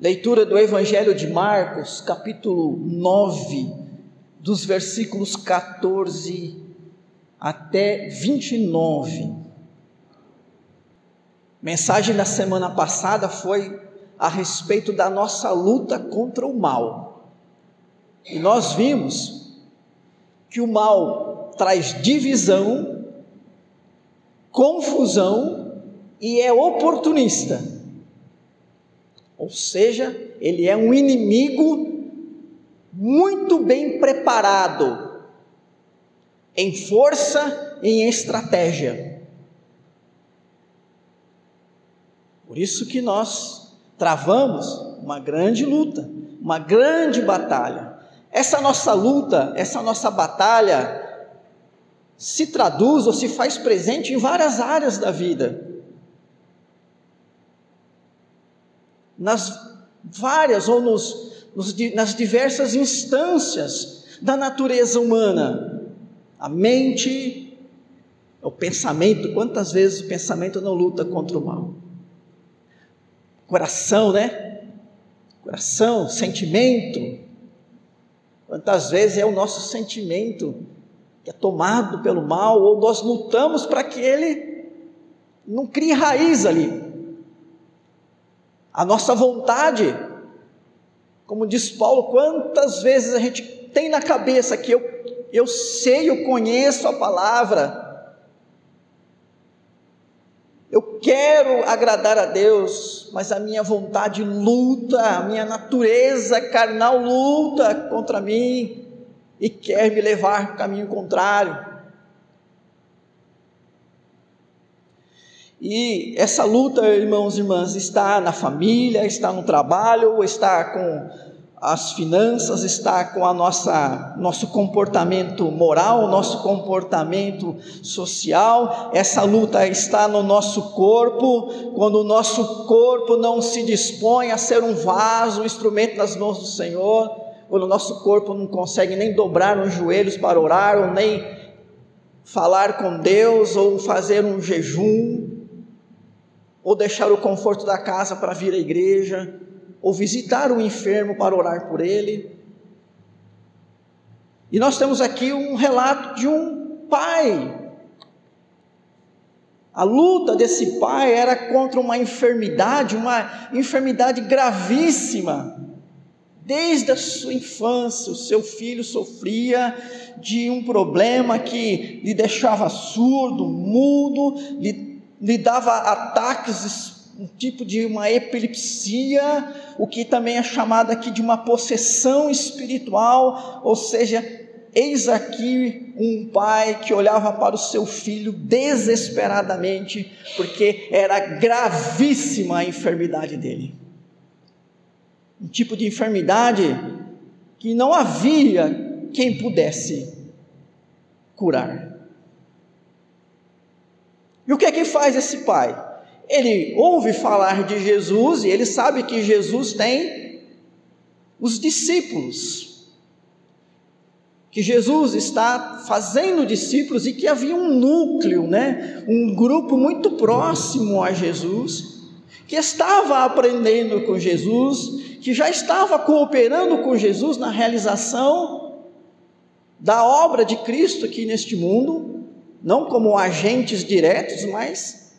Leitura do Evangelho de Marcos, capítulo 9, dos versículos 14 até 29. Mensagem da semana passada foi a respeito da nossa luta contra o mal. E nós vimos que o mal traz divisão, confusão e é oportunista. Ou seja, ele é um inimigo muito bem preparado em força e em estratégia. Por isso que nós travamos uma grande luta, uma grande batalha. Essa nossa luta, essa nossa batalha se traduz ou se faz presente em várias áreas da vida. Nas várias ou nos, nos, nas diversas instâncias da natureza humana. A mente, o pensamento, quantas vezes o pensamento não luta contra o mal? Coração, né? Coração, sentimento. Quantas vezes é o nosso sentimento que é tomado pelo mal, ou nós lutamos para que ele não crie raiz ali, a nossa vontade. Como diz Paulo, quantas vezes a gente tem na cabeça que eu, eu sei, eu conheço a palavra, eu quero agradar a Deus, mas a minha vontade luta, a minha natureza carnal luta contra mim e quer me levar para o caminho contrário. E essa luta, irmãos e irmãs, está na família, está no trabalho, está com as finanças, está com a nossa nosso comportamento moral, nosso comportamento social. Essa luta está no nosso corpo, quando o nosso corpo não se dispõe a ser um vaso, um instrumento nas mãos do Senhor, quando o nosso corpo não consegue nem dobrar os joelhos para orar, ou nem falar com Deus, ou fazer um jejum, ou deixar o conforto da casa para vir à igreja, ou visitar o enfermo para orar por ele. E nós temos aqui um relato de um pai. A luta desse pai era contra uma enfermidade, uma enfermidade gravíssima. Desde a sua infância, o seu filho sofria de um problema que lhe deixava surdo, mudo, lhe lhe dava ataques, um tipo de uma epilepsia, o que também é chamado aqui de uma possessão espiritual, ou seja, eis aqui um pai que olhava para o seu filho desesperadamente, porque era gravíssima a enfermidade dele. Um tipo de enfermidade que não havia quem pudesse curar. E o que é que faz esse pai? Ele ouve falar de Jesus e ele sabe que Jesus tem os discípulos. Que Jesus está fazendo discípulos e que havia um núcleo, né? Um grupo muito próximo a Jesus, que estava aprendendo com Jesus, que já estava cooperando com Jesus na realização da obra de Cristo aqui neste mundo, não como agentes diretos, mas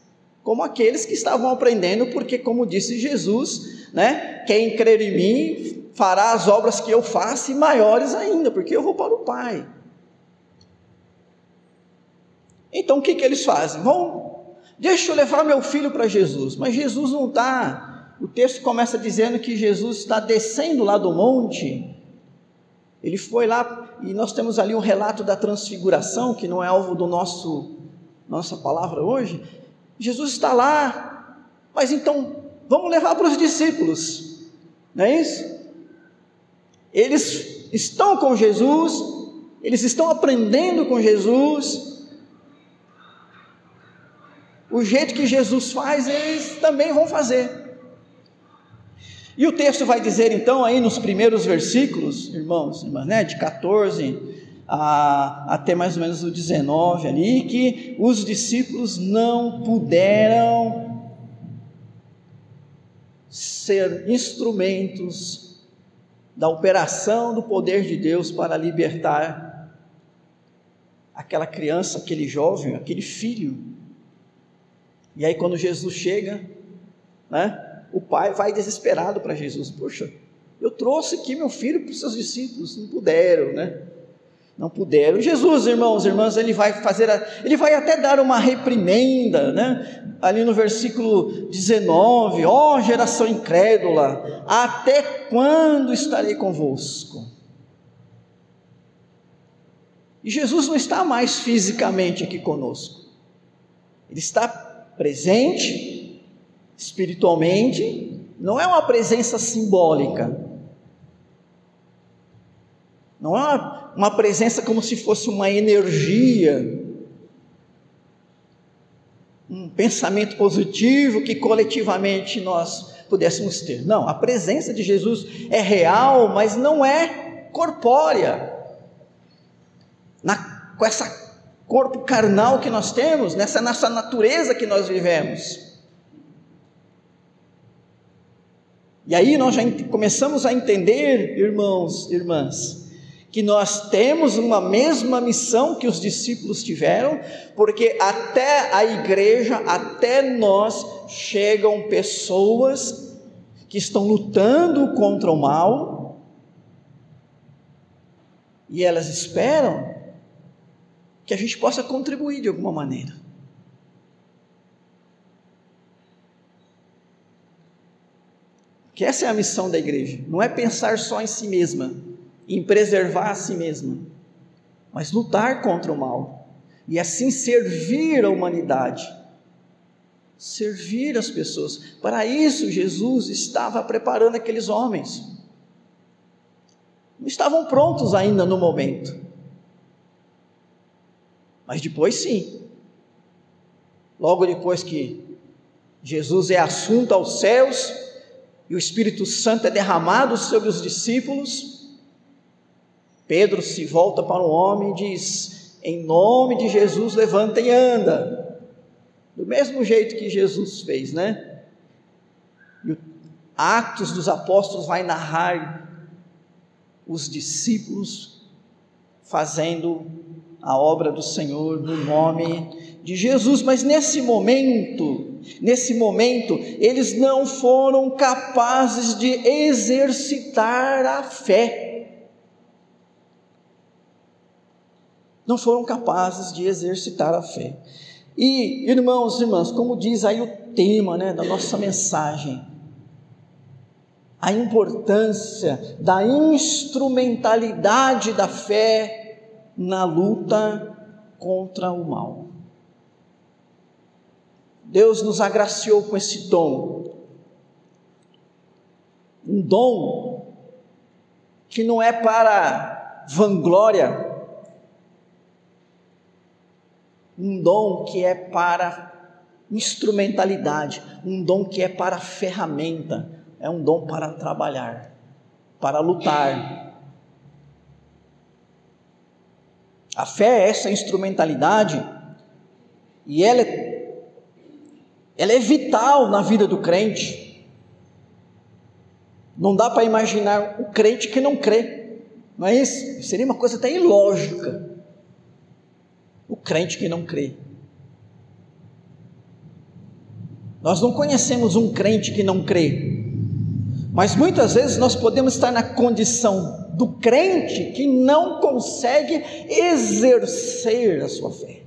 como aqueles que estavam aprendendo, porque, como disse Jesus, né, quem crer em mim fará as obras que eu faço e maiores ainda, porque eu vou para o Pai. Então o que, que eles fazem? Vão, deixa eu levar meu filho para Jesus, mas Jesus não está. O texto começa dizendo que Jesus está descendo lá do monte ele foi lá e nós temos ali um relato da transfiguração, que não é alvo do nosso nossa palavra hoje. Jesus está lá, mas então vamos levar para os discípulos, não é isso? Eles estão com Jesus, eles estão aprendendo com Jesus. O jeito que Jesus faz, eles também vão fazer. E o texto vai dizer então aí nos primeiros versículos, irmãos, irmãs, né, de 14 a, até mais ou menos o 19 ali, que os discípulos não puderam ser instrumentos da operação do poder de Deus para libertar aquela criança, aquele jovem, aquele filho. E aí, quando Jesus chega, né, o pai vai desesperado para Jesus: Poxa, eu trouxe aqui meu filho para os seus discípulos, não puderam, né? não puderam. Jesus, irmãos, irmãs, ele vai fazer, ele vai até dar uma reprimenda, né? Ali no versículo 19: Ó oh, geração incrédula, até quando estarei convosco? E Jesus não está mais fisicamente aqui conosco, ele está presente espiritualmente, não é uma presença simbólica, não é uma uma presença como se fosse uma energia, um pensamento positivo que coletivamente nós pudéssemos ter. Não, a presença de Jesus é real, mas não é corpórea. Na, com essa corpo carnal que nós temos, nessa nossa natureza que nós vivemos. E aí nós já começamos a entender, irmãos, irmãs, que nós temos uma mesma missão que os discípulos tiveram, porque até a igreja, até nós, chegam pessoas que estão lutando contra o mal, e elas esperam que a gente possa contribuir de alguma maneira. Que essa é a missão da igreja, não é pensar só em si mesma em preservar a si mesma, mas lutar contra o mal e assim servir a humanidade, servir as pessoas. Para isso, Jesus estava preparando aqueles homens. Não estavam prontos ainda no momento, mas depois sim. Logo depois que Jesus é assunto aos céus e o Espírito Santo é derramado sobre os discípulos, Pedro se volta para o homem e diz: Em nome de Jesus, levanta e anda. Do mesmo jeito que Jesus fez, né? E o Atos dos Apóstolos vai narrar os discípulos fazendo a obra do Senhor no nome de Jesus, mas nesse momento, nesse momento, eles não foram capazes de exercitar a fé. não foram capazes de exercitar a fé. E, irmãos e irmãs, como diz aí o tema né, da nossa mensagem, a importância da instrumentalidade da fé na luta contra o mal. Deus nos agraciou com esse dom, um dom que não é para vanglória, um dom que é para instrumentalidade, um dom que é para ferramenta, é um dom para trabalhar, para lutar. A fé é essa instrumentalidade e ela é, ela é vital na vida do crente. Não dá para imaginar o crente que não crê, não é isso? Seria uma coisa até ilógica o crente que não crê. Nós não conhecemos um crente que não crê, mas muitas vezes nós podemos estar na condição do crente que não consegue exercer a sua fé.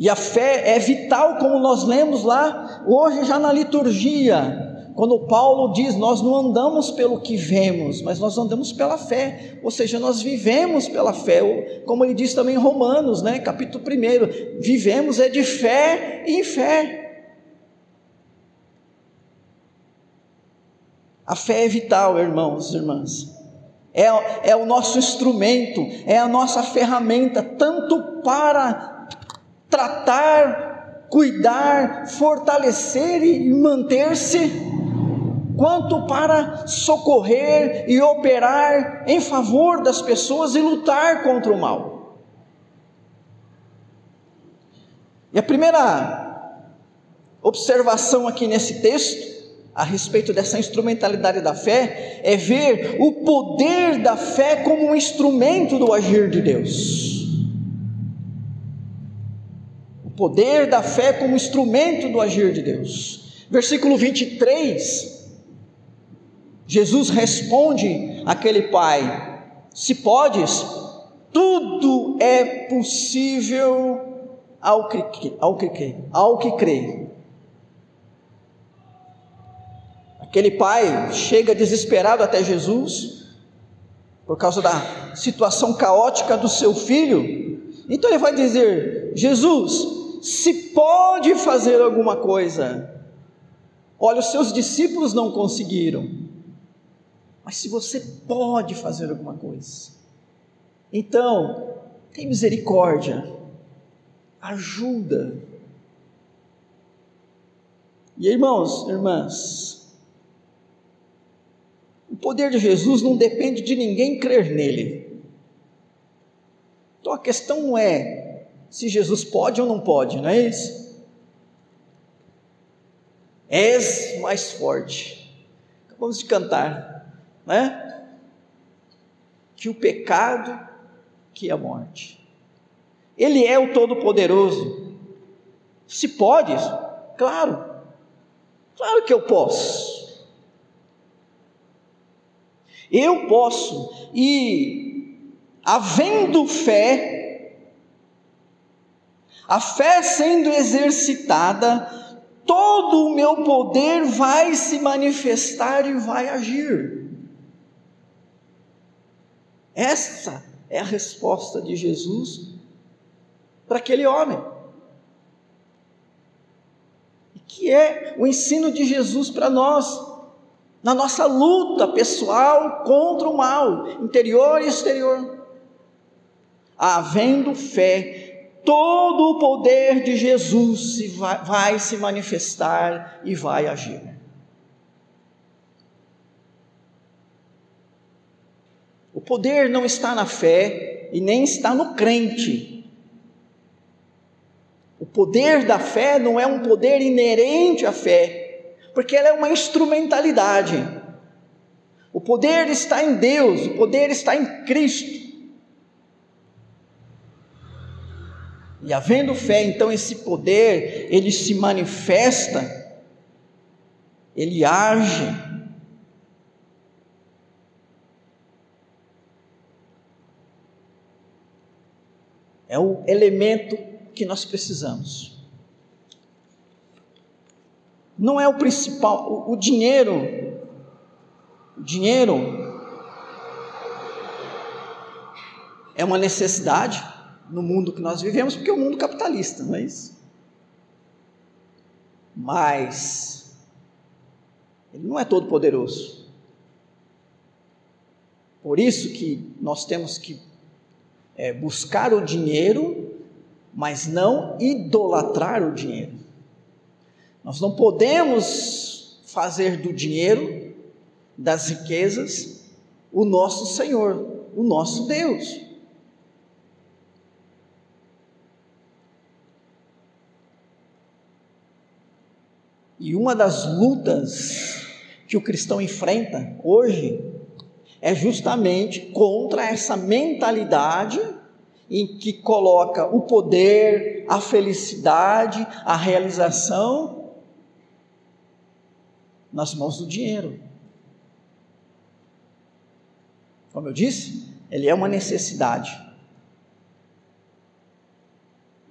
E a fé é vital, como nós lemos lá hoje já na liturgia. Quando Paulo diz, nós não andamos pelo que vemos, mas nós andamos pela fé, ou seja, nós vivemos pela fé, como ele diz também em Romanos, né, capítulo 1, vivemos é de fé em fé. A fé é vital, irmãos e irmãs, é, é o nosso instrumento, é a nossa ferramenta, tanto para tratar, cuidar, fortalecer e manter-se quanto para socorrer e operar em favor das pessoas e lutar contra o mal. E a primeira observação aqui nesse texto, a respeito dessa instrumentalidade da fé, é ver o poder da fé como um instrumento do agir de Deus. Poder da fé como instrumento do agir de Deus. Versículo 23, Jesus responde àquele pai: Se podes, tudo é possível ao que, ao que, ao que crê. Aquele pai chega desesperado até Jesus, por causa da situação caótica do seu filho. Então ele vai dizer: Jesus, se pode fazer alguma coisa. Olha, os seus discípulos não conseguiram, mas se você pode fazer alguma coisa, então tem misericórdia, ajuda. E irmãos, irmãs, poder de Jesus não depende de ninguém crer nele. Então a questão é se Jesus pode ou não pode, não é isso? És mais forte. Acabamos de cantar, né? Que o pecado, que a morte. Ele é o Todo-Poderoso. Se pode, claro, claro que eu posso. Eu posso, e havendo fé, a fé sendo exercitada, todo o meu poder vai se manifestar e vai agir. Essa é a resposta de Jesus para aquele homem. Que é o ensino de Jesus para nós na nossa luta pessoal contra o mal, interior e exterior. Havendo fé, todo o poder de Jesus se vai, vai se manifestar e vai agir. O poder não está na fé e nem está no crente. O poder da fé não é um poder inerente à fé, porque ela é uma instrumentalidade. O poder está em Deus, o poder está em Cristo. E havendo fé, então esse poder, ele se manifesta, ele age. É o elemento que nós precisamos não é o principal. O, o dinheiro, o dinheiro é uma necessidade no mundo que nós vivemos, porque é um mundo capitalista, não é isso? Mas ele não é todo poderoso. Por isso que nós temos que é, buscar o dinheiro, mas não idolatrar o dinheiro. Nós não podemos fazer do dinheiro, das riquezas, o nosso Senhor, o nosso Deus. E uma das lutas que o cristão enfrenta hoje é justamente contra essa mentalidade em que coloca o poder, a felicidade, a realização nas mãos do dinheiro. Como eu disse, ele é uma necessidade.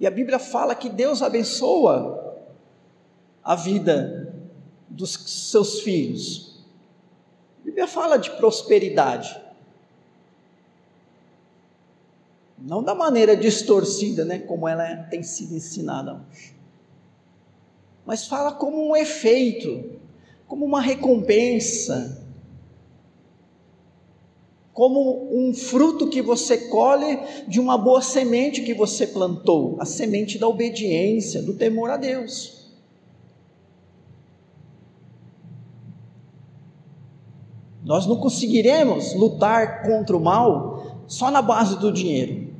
E a Bíblia fala que Deus abençoa a vida dos seus filhos. A Bíblia fala de prosperidade. Não da maneira distorcida, né, como ela tem sido ensinada hoje. Mas fala como um efeito como uma recompensa, como um fruto que você colhe de uma boa semente que você plantou, a semente da obediência, do temor a Deus. Nós não conseguiremos lutar contra o mal só na base do dinheiro.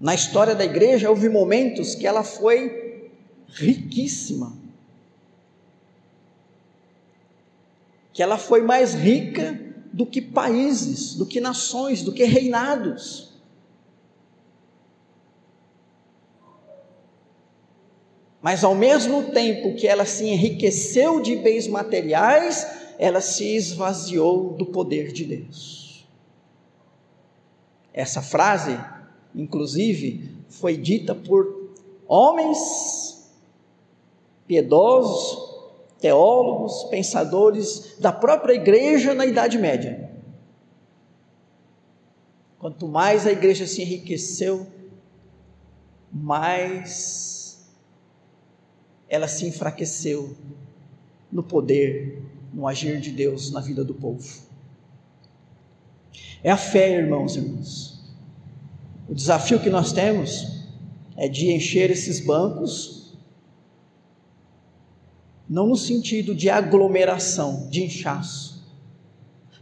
Na história da igreja houve momentos que ela foi riquíssima. Que ela foi mais rica do que países, do que nações, do que reinados. Mas ao mesmo tempo que ela se enriqueceu de bens materiais, ela se esvaziou do poder de Deus. Essa frase, inclusive, foi dita por homens piedosos, teólogos, pensadores da própria igreja na Idade Média. Quanto mais a igreja se enriqueceu, mais ela se enfraqueceu no poder, no agir de Deus na vida do povo. É a fé, irmãos e irmãs. O desafio que nós temos é de encher esses bancos não no sentido de aglomeração, de inchaço,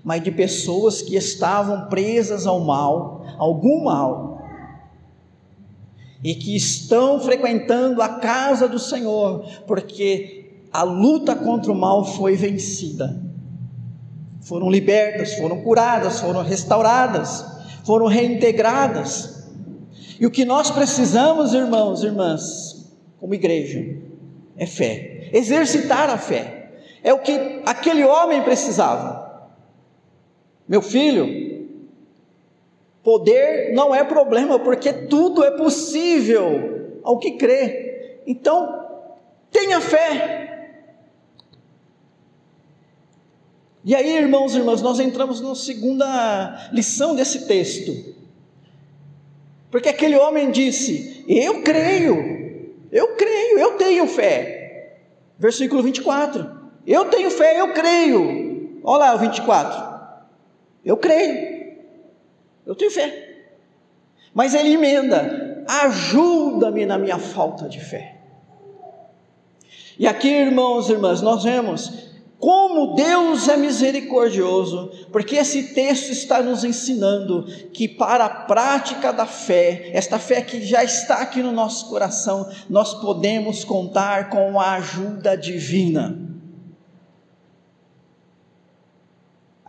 mas de pessoas que estavam presas ao mal, algum mal, e que estão frequentando a casa do Senhor, porque a luta contra o mal foi vencida. Foram libertas, foram curadas, foram restauradas, foram reintegradas. E o que nós precisamos, irmãos e irmãs, como igreja, é fé exercitar a fé. É o que aquele homem precisava. Meu filho, poder não é problema, porque tudo é possível ao que crê. Então, tenha fé. E aí, irmãos e irmãs, nós entramos na segunda lição desse texto. Porque aquele homem disse: Eu creio, eu creio, eu tenho fé. Versículo 24. Eu tenho fé, eu creio. Olha lá o 24. Eu creio. Eu tenho fé. Mas ele emenda: ajuda-me na minha falta de fé. E aqui, irmãos e irmãs, nós vemos como Deus é misericordioso, porque esse texto está nos ensinando que para a prática da fé, esta fé que já está aqui no nosso coração, nós podemos contar com a ajuda divina.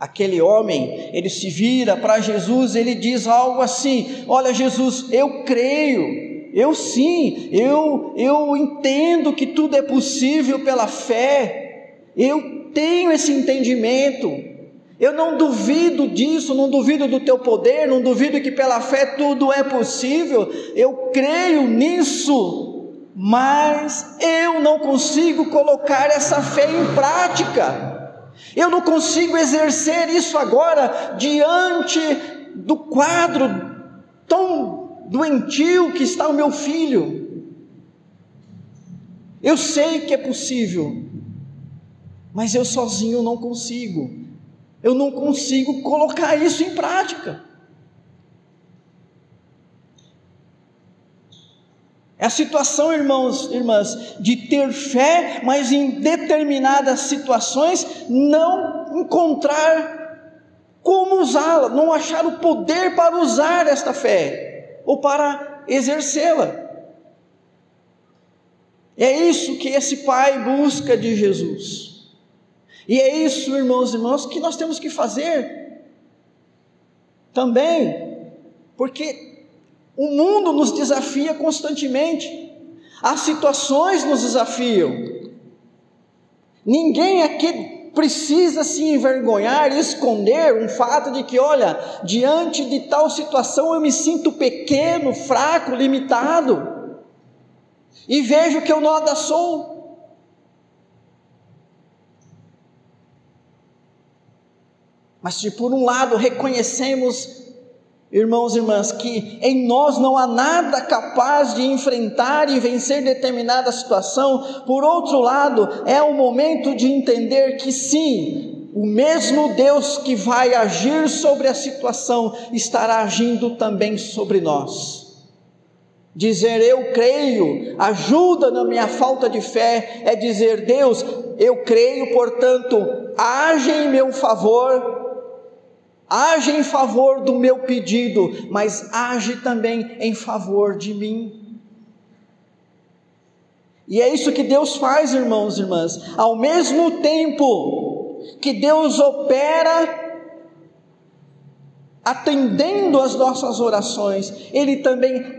Aquele homem, ele se vira para Jesus, ele diz algo assim: Olha, Jesus, eu creio, eu sim, eu, eu entendo que tudo é possível pela fé, eu tenho esse entendimento. Eu não duvido disso, não duvido do teu poder, não duvido que pela fé tudo é possível. Eu creio nisso, mas eu não consigo colocar essa fé em prática. Eu não consigo exercer isso agora diante do quadro tão doentio que está o meu filho. Eu sei que é possível, mas eu sozinho não consigo. Eu não consigo colocar isso em prática. É a situação, irmãos, irmãs, de ter fé, mas em determinadas situações não encontrar como usá-la, não achar o poder para usar esta fé ou para exercê-la. É isso que esse pai busca de Jesus. E é isso, irmãos e irmãs, que nós temos que fazer também, porque o mundo nos desafia constantemente, as situações nos desafiam. Ninguém aqui precisa se envergonhar e esconder um fato de que, olha, diante de tal situação eu me sinto pequeno, fraco, limitado, e vejo que eu nada sou. Mas se por um lado reconhecemos, irmãos e irmãs, que em nós não há nada capaz de enfrentar e vencer determinada situação, por outro lado, é o momento de entender que sim, o mesmo Deus que vai agir sobre a situação estará agindo também sobre nós. Dizer eu creio, ajuda na minha falta de fé, é dizer Deus, eu creio, portanto, age em meu favor age em favor do meu pedido, mas age também em favor de mim. E é isso que Deus faz, irmãos e irmãs. Ao mesmo tempo que Deus opera atendendo às nossas orações, Ele também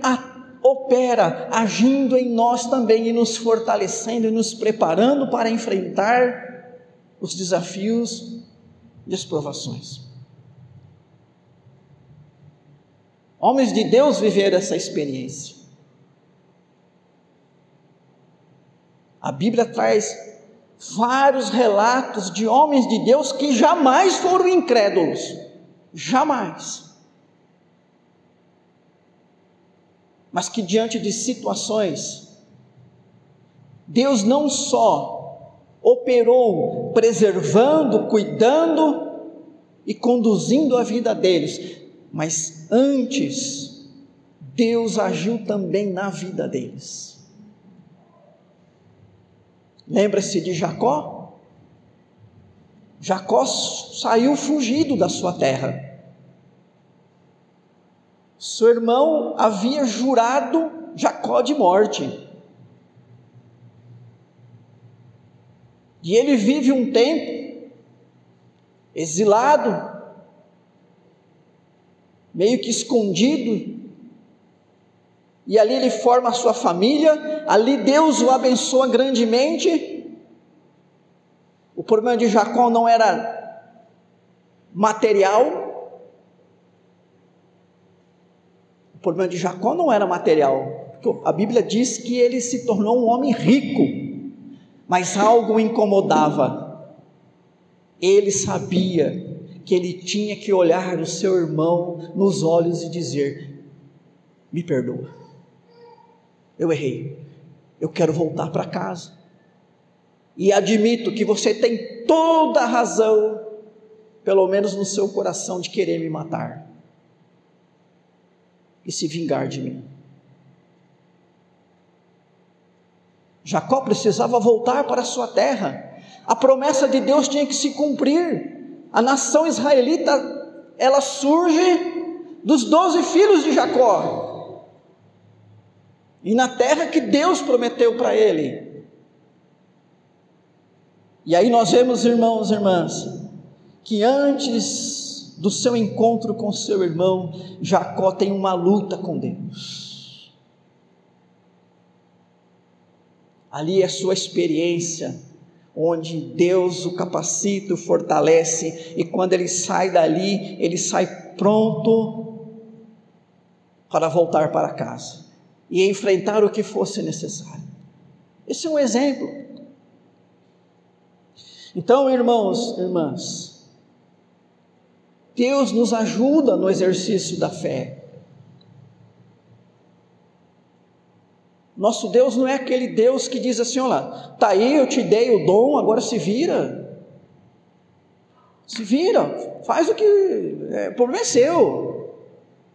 opera agindo em nós também e nos fortalecendo e nos preparando para enfrentar os desafios e as provações. Homens de Deus viveram essa experiência. A Bíblia traz vários relatos de homens de Deus que jamais foram incrédulos. Jamais. Mas que diante de situações, Deus não só operou preservando, cuidando e conduzindo a vida deles, mas antes, Deus agiu também na vida deles. Lembra-se de Jacó? Jacó saiu fugido da sua terra. Seu irmão havia jurado Jacó de morte. E ele vive um tempo exilado, meio que escondido, e ali ele forma a sua família, ali Deus o abençoa grandemente. O problema de Jacó não era material, o problema de Jacó não era material, a Bíblia diz que ele se tornou um homem rico, mas algo o incomodava. Ele sabia que ele tinha que olhar o seu irmão nos olhos e dizer: Me perdoa, eu errei, eu quero voltar para casa. E admito que você tem toda a razão, pelo menos no seu coração, de querer me matar e se vingar de mim. Jacó precisava voltar para sua terra. A promessa de Deus tinha que se cumprir. A nação israelita, ela surge dos doze filhos de Jacó. E na terra que Deus prometeu para ele. E aí nós vemos, irmãos e irmãs, que antes do seu encontro com seu irmão, Jacó tem uma luta com Deus. Ali é sua experiência onde Deus o capacita, o fortalece, e quando ele sai dali, ele sai pronto para voltar para casa e enfrentar o que fosse necessário. Esse é um exemplo. Então, irmãos, irmãs, Deus nos ajuda no exercício da fé. Nosso Deus não é aquele Deus que diz assim: olha, tá aí, eu te dei o dom, agora se vira. Se vira, faz o que. É, o problema é seu.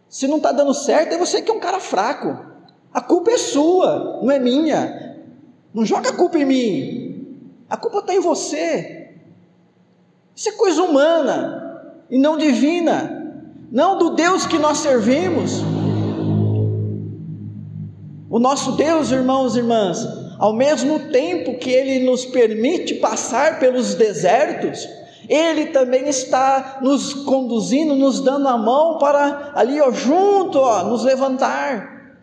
Se não está dando certo, é você que é um cara fraco. A culpa é sua, não é minha. Não joga a culpa em mim. A culpa está em você. Isso é coisa humana e não divina. Não do Deus que nós servimos. O nosso Deus, irmãos e irmãs, ao mesmo tempo que Ele nos permite passar pelos desertos, Ele também está nos conduzindo, nos dando a mão para ali, ó, junto, ó, nos levantar,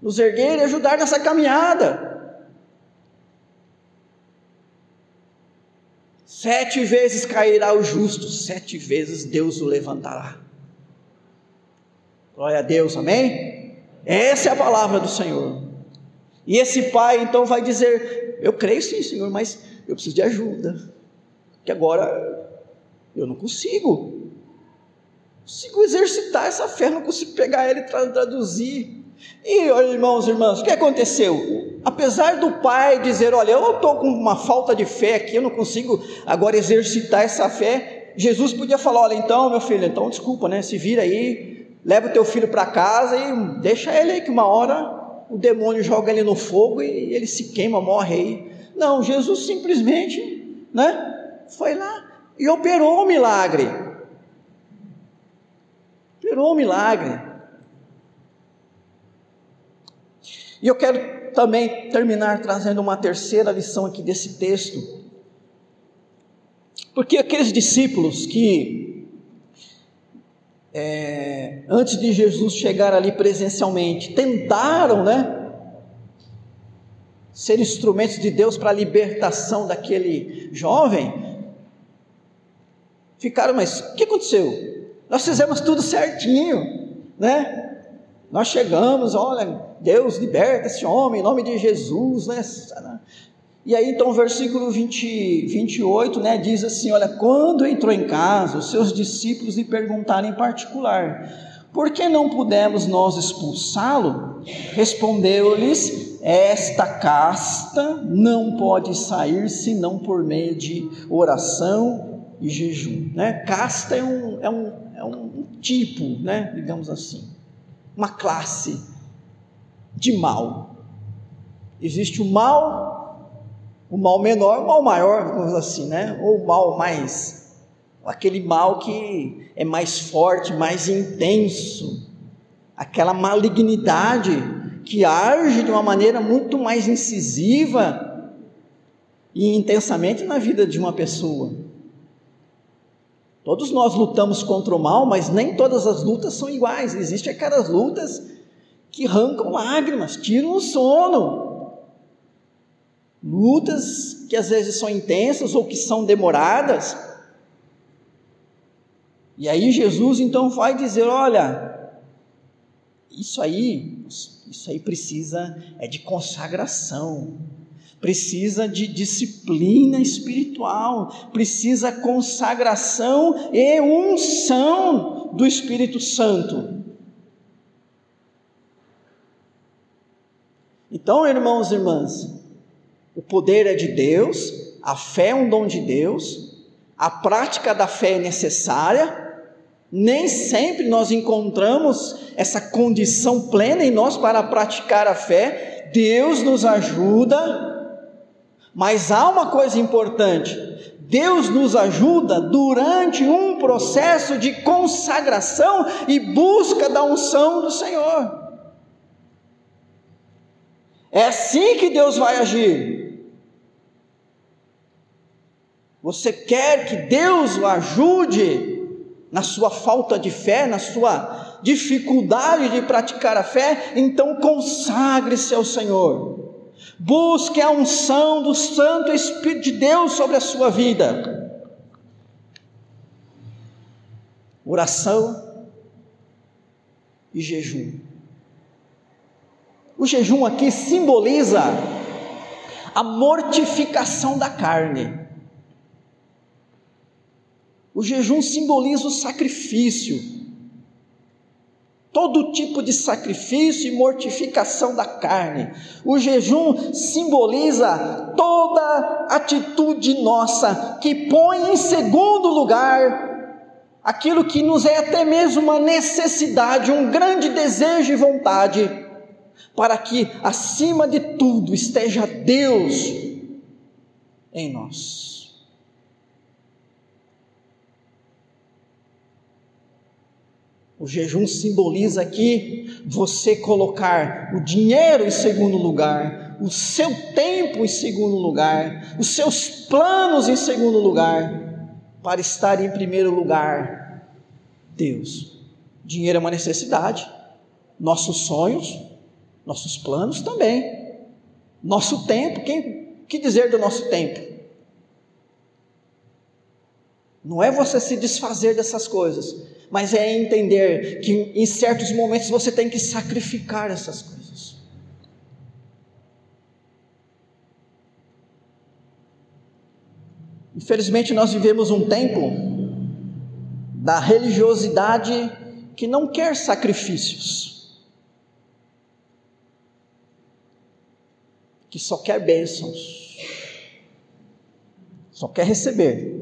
nos erguer e ajudar nessa caminhada. Sete vezes cairá o justo, sete vezes Deus o levantará. Glória a Deus, amém? Essa é a palavra do Senhor. E esse pai então vai dizer: Eu creio sim, Senhor, mas eu preciso de ajuda. Que agora eu não consigo. Consigo exercitar essa fé, não consigo pegar ela e traduzir. E olha, irmãos e irmãs, o que aconteceu? Apesar do pai dizer: Olha, eu estou com uma falta de fé aqui, eu não consigo agora exercitar essa fé. Jesus podia falar: Olha, então, meu filho, então desculpa, né? Se vira aí, leva o teu filho para casa e deixa ele aí que uma hora o demônio joga ele no fogo e ele se queima, morre aí. Não, Jesus simplesmente, né, foi lá e operou o milagre. operou o milagre. E eu quero também terminar trazendo uma terceira lição aqui desse texto. Porque aqueles discípulos que, é, antes de Jesus chegar ali presencialmente, tentaram, né? Ser instrumentos de Deus para a libertação daquele jovem, ficaram, mas o que aconteceu? Nós fizemos tudo certinho, né? Nós chegamos, olha, Deus liberta esse homem em nome de Jesus, né? E aí então o versículo 20, 28, né, diz assim, olha, quando entrou em casa, os seus discípulos lhe perguntaram em particular, por que não pudemos nós expulsá-lo? Respondeu-lhes, esta casta não pode sair senão por meio de oração e jejum, né? Casta é um, é um, é um tipo, né, digamos assim uma classe de mal. Existe o mal, o mal menor, o mal maior, vamos assim, né? Ou o mal mais, aquele mal que é mais forte, mais intenso, aquela malignidade que age de uma maneira muito mais incisiva e intensamente na vida de uma pessoa. Todos nós lutamos contra o mal, mas nem todas as lutas são iguais. Existem aquelas lutas que arrancam lágrimas, tiram o sono. Lutas que às vezes são intensas ou que são demoradas. E aí Jesus então vai dizer: olha, isso aí, isso aí precisa é de consagração precisa de disciplina espiritual, precisa consagração e unção do Espírito Santo. Então, irmãos e irmãs, o poder é de Deus, a fé é um dom de Deus, a prática da fé é necessária, nem sempre nós encontramos essa condição plena em nós para praticar a fé, Deus nos ajuda, mas há uma coisa importante: Deus nos ajuda durante um processo de consagração e busca da unção do Senhor. É assim que Deus vai agir. Você quer que Deus o ajude na sua falta de fé, na sua dificuldade de praticar a fé? Então consagre-se ao Senhor. Busque a unção do Santo Espírito de Deus sobre a sua vida. Oração e jejum. O jejum aqui simboliza a mortificação da carne. O jejum simboliza o sacrifício todo tipo de sacrifício e mortificação da carne. O jejum simboliza toda atitude nossa que põe em segundo lugar aquilo que nos é até mesmo uma necessidade, um grande desejo e vontade, para que acima de tudo esteja Deus em nós. O jejum simboliza aqui você colocar o dinheiro em segundo lugar, o seu tempo em segundo lugar, os seus planos em segundo lugar, para estar em primeiro lugar Deus. Dinheiro é uma necessidade, nossos sonhos, nossos planos também, nosso tempo, quem que dizer do nosso tempo? Não é você se desfazer dessas coisas, mas é entender que em certos momentos você tem que sacrificar essas coisas. Infelizmente, nós vivemos um tempo da religiosidade que não quer sacrifícios, que só quer bênçãos, só quer receber.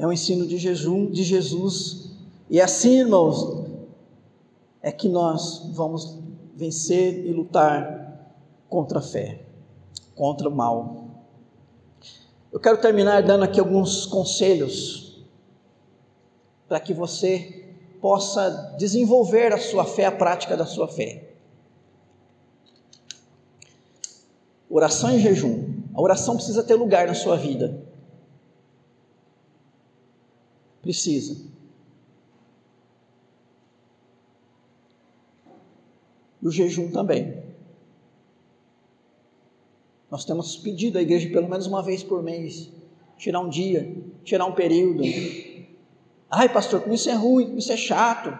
É o ensino de jejum de Jesus. E assim, irmãos, é que nós vamos vencer e lutar contra a fé, contra o mal. Eu quero terminar dando aqui alguns conselhos para que você possa desenvolver a sua fé, a prática da sua fé. Oração e jejum. A oração precisa ter lugar na sua vida. Precisa. E o jejum também. Nós temos pedido à igreja pelo menos uma vez por mês, tirar um dia, tirar um período. Ai, pastor, como isso é ruim, como isso é chato.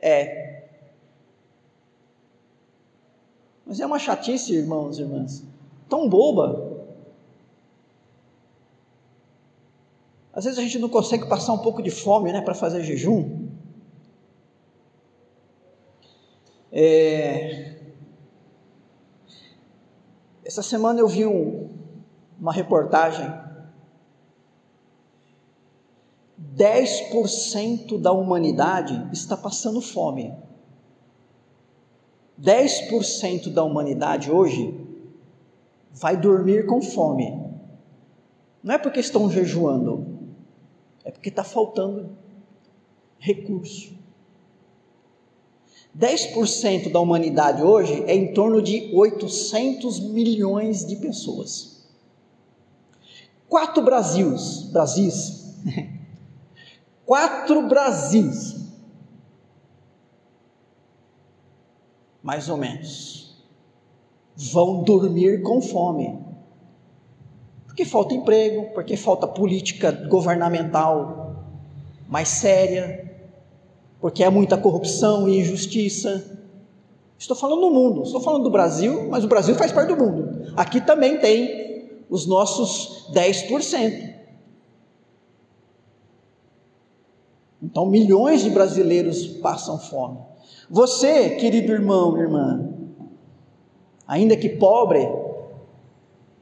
É. Mas é uma chatice, irmãos e irmãs, tão boba. Às vezes a gente não consegue passar um pouco de fome, né, para fazer jejum. É, essa semana eu vi um, uma reportagem. 10% da humanidade está passando fome. 10% da humanidade hoje vai dormir com fome. Não é porque estão jejuando, é porque está faltando recurso. 10% da humanidade hoje é em torno de 800 milhões de pessoas. Quatro Brasils, Brasis, quatro Brasis, mais ou menos, vão dormir com fome. Porque falta emprego, porque falta política governamental mais séria, porque é muita corrupção e injustiça. Estou falando do mundo, estou falando do Brasil, mas o Brasil faz parte do mundo. Aqui também tem os nossos 10%. Então, milhões de brasileiros passam fome. Você, querido irmão, irmã, ainda que pobre,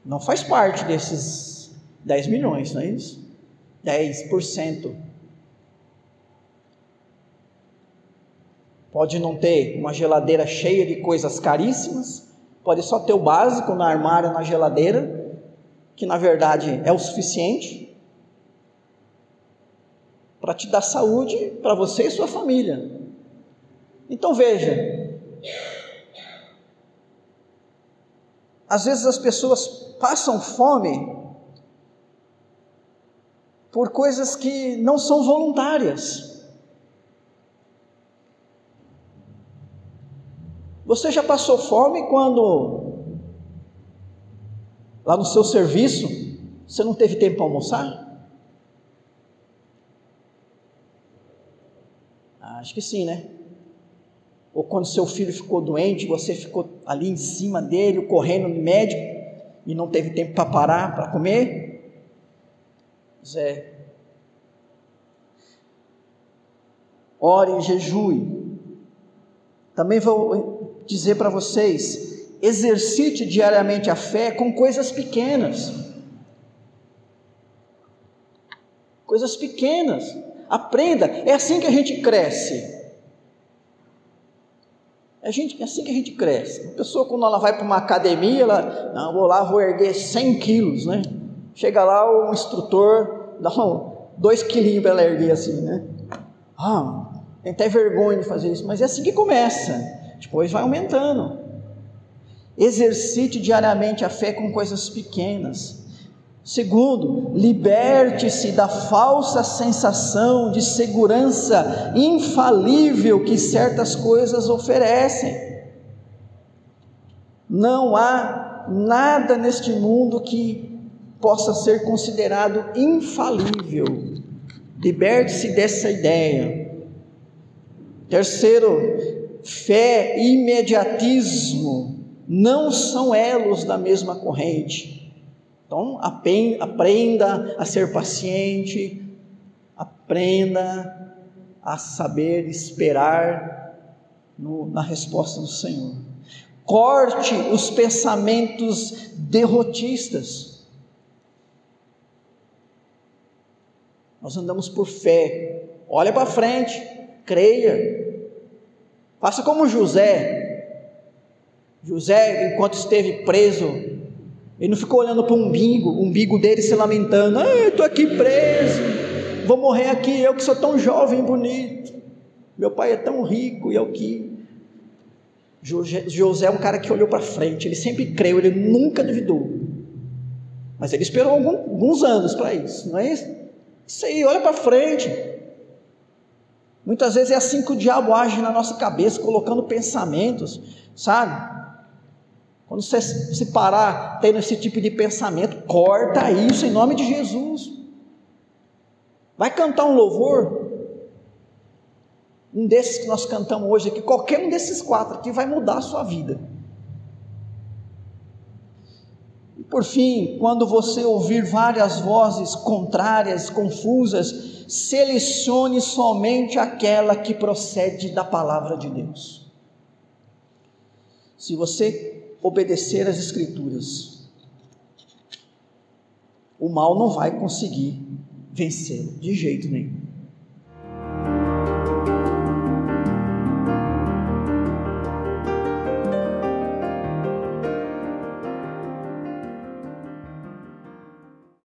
não faz parte desses 10 milhões, não é isso? 10%. Pode não ter uma geladeira cheia de coisas caríssimas, pode só ter o básico na armário, na geladeira, que na verdade é o suficiente para te dar saúde para você e sua família. Então veja, às vezes as pessoas passam fome por coisas que não são voluntárias. Você já passou fome quando, lá no seu serviço, você não teve tempo para almoçar? Ah, acho que sim, né? Ou quando seu filho ficou doente, você ficou ali em cima dele, correndo no médico, e não teve tempo para parar para comer? Zé. Ore e jejue. Também vou dizer para vocês: exercite diariamente a fé com coisas pequenas. Coisas pequenas. Aprenda. É assim que a gente cresce. É assim que a gente cresce. A pessoa, quando ela vai para uma academia, ela, não, vou lá, vou erguer 100 quilos, né? Chega lá, o instrutor dá um, dois quilinhos para ela erguer assim, né? Ah, tem até vergonha de fazer isso, mas é assim que começa. Depois vai aumentando. Exercite diariamente a fé com coisas pequenas. Segundo, liberte-se da falsa sensação de segurança infalível que certas coisas oferecem. Não há nada neste mundo que possa ser considerado infalível. Liberte-se dessa ideia. Terceiro, fé e imediatismo não são elos da mesma corrente. Então, aprenda a ser paciente, aprenda a saber esperar no, na resposta do Senhor. Corte os pensamentos derrotistas. Nós andamos por fé. Olha para frente, creia, Faça como José. José, enquanto esteve preso, Ele não ficou olhando para o umbigo, o umbigo dele se lamentando: ah, estou aqui preso, vou morrer aqui, eu que sou tão jovem e bonito. Meu pai é tão rico e eu que. José é um cara que olhou para frente, ele sempre creu, ele nunca duvidou. Mas ele esperou alguns anos para isso, não é isso? Isso aí, olha para frente. Muitas vezes é assim que o diabo age na nossa cabeça, colocando pensamentos, sabe? Quando você se parar tendo esse tipo de pensamento, corta isso em nome de Jesus. Vai cantar um louvor, um desses que nós cantamos hoje aqui, qualquer um desses quatro aqui vai mudar a sua vida. E por fim, quando você ouvir várias vozes contrárias, confusas, selecione somente aquela que procede da palavra de Deus. Se você obedecer às Escrituras, o mal não vai conseguir vencê-lo de jeito nenhum.